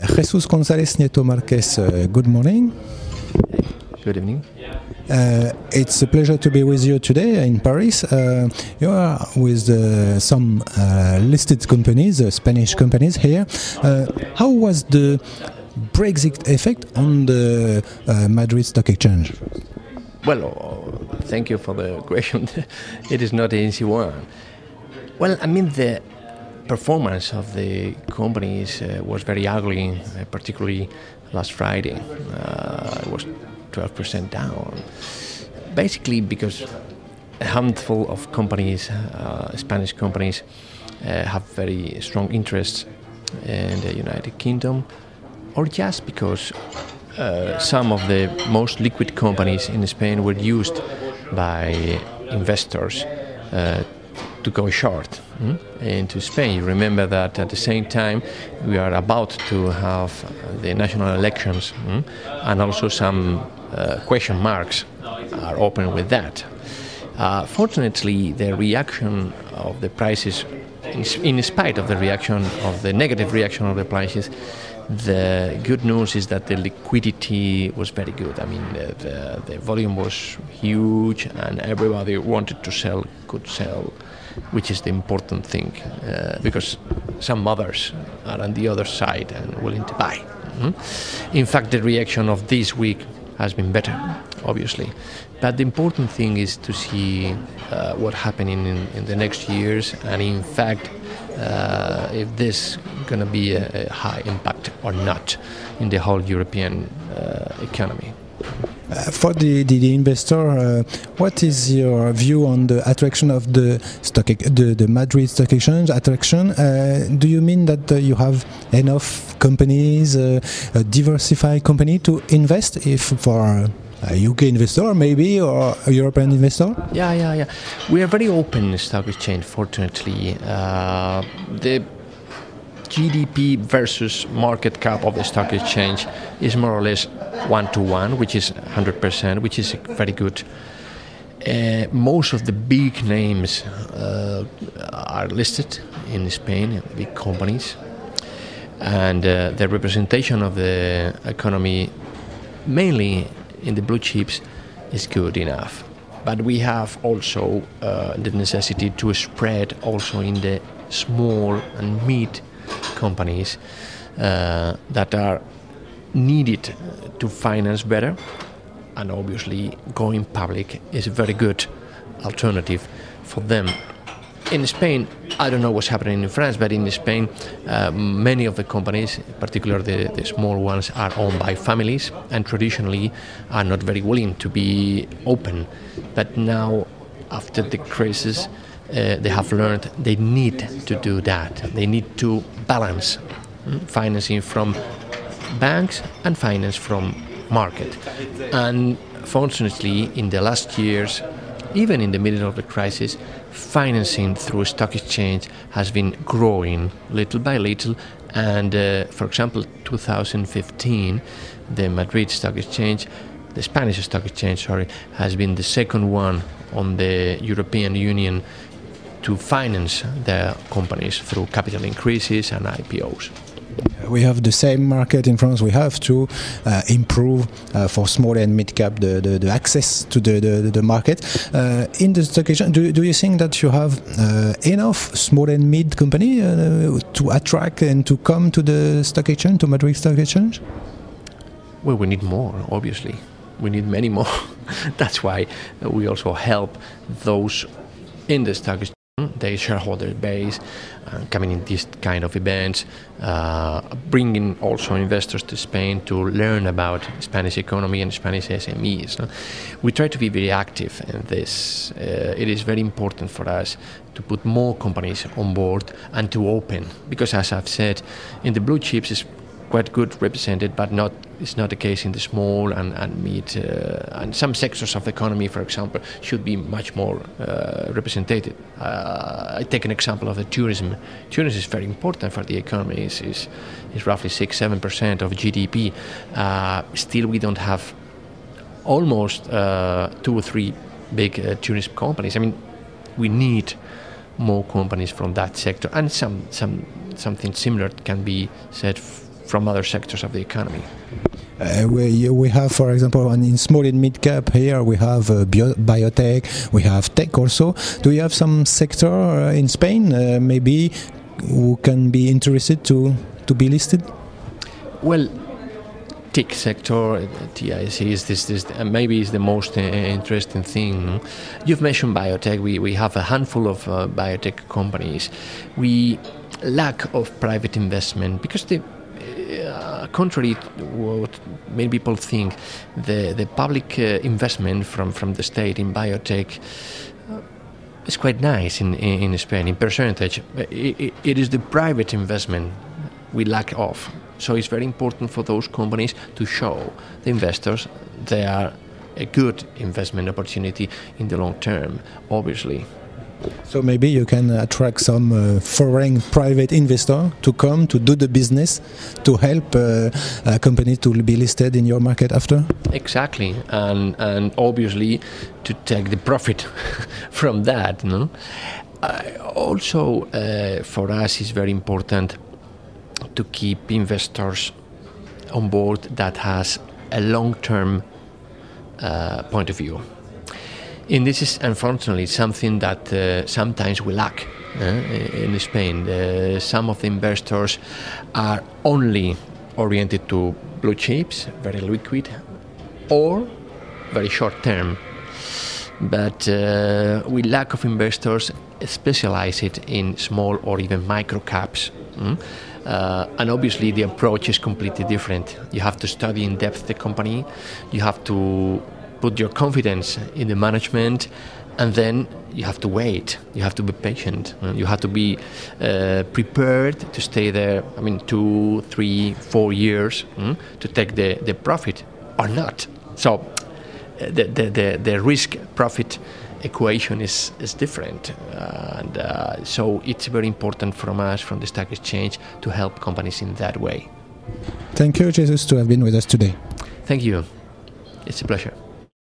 Jesús González Nieto Márquez, uh, good morning. Good evening. Uh, it's a pleasure to be with you today in Paris. Uh, you are with uh, some uh, listed companies, uh, Spanish companies here. Uh, how was the Brexit effect on the Madrid Stock Exchange? Well, uh, thank you for the question. it is not an easy one. Well, I mean, the performance of the companies uh, was very ugly, uh, particularly last Friday. Uh, it was 12% down. Basically, because a handful of companies, uh, Spanish companies, uh, have very strong interests in the United Kingdom, or just because uh, some of the most liquid companies in Spain were used by investors to go short mm, into Spain. Remember that at the same time we are about to have the national elections, mm, and also some uh, question marks are open with that. Uh, fortunately, the reaction of the prices, in, in spite of the reaction of the negative reaction of the prices, the good news is that the liquidity was very good. I mean, the, the, the, volume was huge, and everybody wanted to sell, could sell, which is the important thing, uh, because some others are on the other side and willing to buy. Mm-hmm. In fact, the reaction of this week has been better, obviously. But the important thing is to see uh, what happening in, in the next years, and in fact, uh, if this going to be a, a, high impact or not in the whole European uh, economy. Uh, for the, the, the investor, uh, what is your view on the attraction of the stock, the, the Madrid Stock Exchange attraction? Uh, do you mean that uh, you have enough companies, uh, a diversified company to invest if for a UK investor, maybe, or a European investor? Yeah, yeah, yeah. We are very open stock exchange. Fortunately, uh, the GDP versus market cap of the stock exchange is more or less one to one, which is 100%, which is very good. Uh, most of the big names uh, are listed in Spain, big companies, and uh, the representation of the economy, mainly in the blue chips is good enough. But we have also uh, the necessity to spread also in the small and mid companies uh, that are needed to finance better. And obviously, going public is a very good alternative for them in Spain, I don't know what's happening in France, but in Spain, uh, many of the companies, particularly the, the, small ones, are owned by families and traditionally are not very willing to be open. But now, after the crisis, uh, they have learned they need to do that. They need to balance mm, financing from banks and finance from market. And fortunately, in the last years, even in the middle of the crisis, financing through stock exchange has been growing little by little. And uh, for example, 2015, the Madrid Stock Exchange, the Spanish Stock Exchange, sorry, has been the second one on the European Union to finance their companies through capital increases and IPOs we have the same market in France. We have to uh, improve uh, for small and mid cap the, the, the access to the, the, the market. Uh, in the stock exchange, do, do you think that you have uh, enough small and mid company uh, to attract and to come to the stock exchange, to Madrid Stock Exchange? Well, we need more, obviously. We need many more. That's why we also help those in the stock exchange their shareholder base, uh, coming in these kind of events, uh, bringing also investors to Spain to learn about Spanish economy and Spanish SMEs. No? We try to be very active in this. Uh, it is very important for us to put more companies on board and to open, because as I've said, in the blue chips is quite good represented, but not it's not the case in the small and, and mid uh, and some sectors of the economy, for example, should be much more uh, represented. Uh, I take an example of the tourism. Tourism is very important for the economy. It's, it's, it's roughly six seven percent of GDP. Uh, still, we don't have almost uh, two or three big uh, tourism companies. I mean, we need more companies from that sector, and some some something similar can be said from other sectors of the economy. Uh, we, we have, for example, in small and mid cap here, we have uh, bio biotech, we have tech also. Do you have some sector uh, in Spain, uh, maybe, who can be interested to, to be listed? Well, tech sector, TIC is this, this maybe is the most uh, interesting thing. You've mentioned biotech. We, we have a handful of uh, biotech companies. We lack of private investment because the uh, contrary to what many people think, the the public uh, investment from from the state in biotech. Uh, is quite nice in, in, in Spain in percentage. It, it is the private investment we lack of. So it's very important for those companies to show the investors they are a good investment opportunity in the long term, obviously. So maybe you can attract some uh, foreign private investor to come to do the business to help uh, a company to be listed in your market after. Exactly, and and obviously to take the profit from that. No? Uh, also, uh, for us, is very important to keep investors on board that has a long-term uh, point of view and this is unfortunately something that uh, sometimes we lack uh, in Spain. Uh, some of the investors are only oriented to blue chips, very liquid, or very short term. But uh, we lack of investors specialized in small or even micro caps. Mm? Uh, and obviously, the approach is completely different. You have to study in depth the company. You have to put your confidence in the management and then you have to wait. You have to be patient. You have to be uh, prepared to stay there i mean two three four years mm, to take the, the profit or not. So uh, the, the, the, the risk profit equation is, is different. Uh, and uh, so it's very important from us from the stock exchange to help companies in that way. Thank you jesus to have been with us today. Thank you. It's a pleasure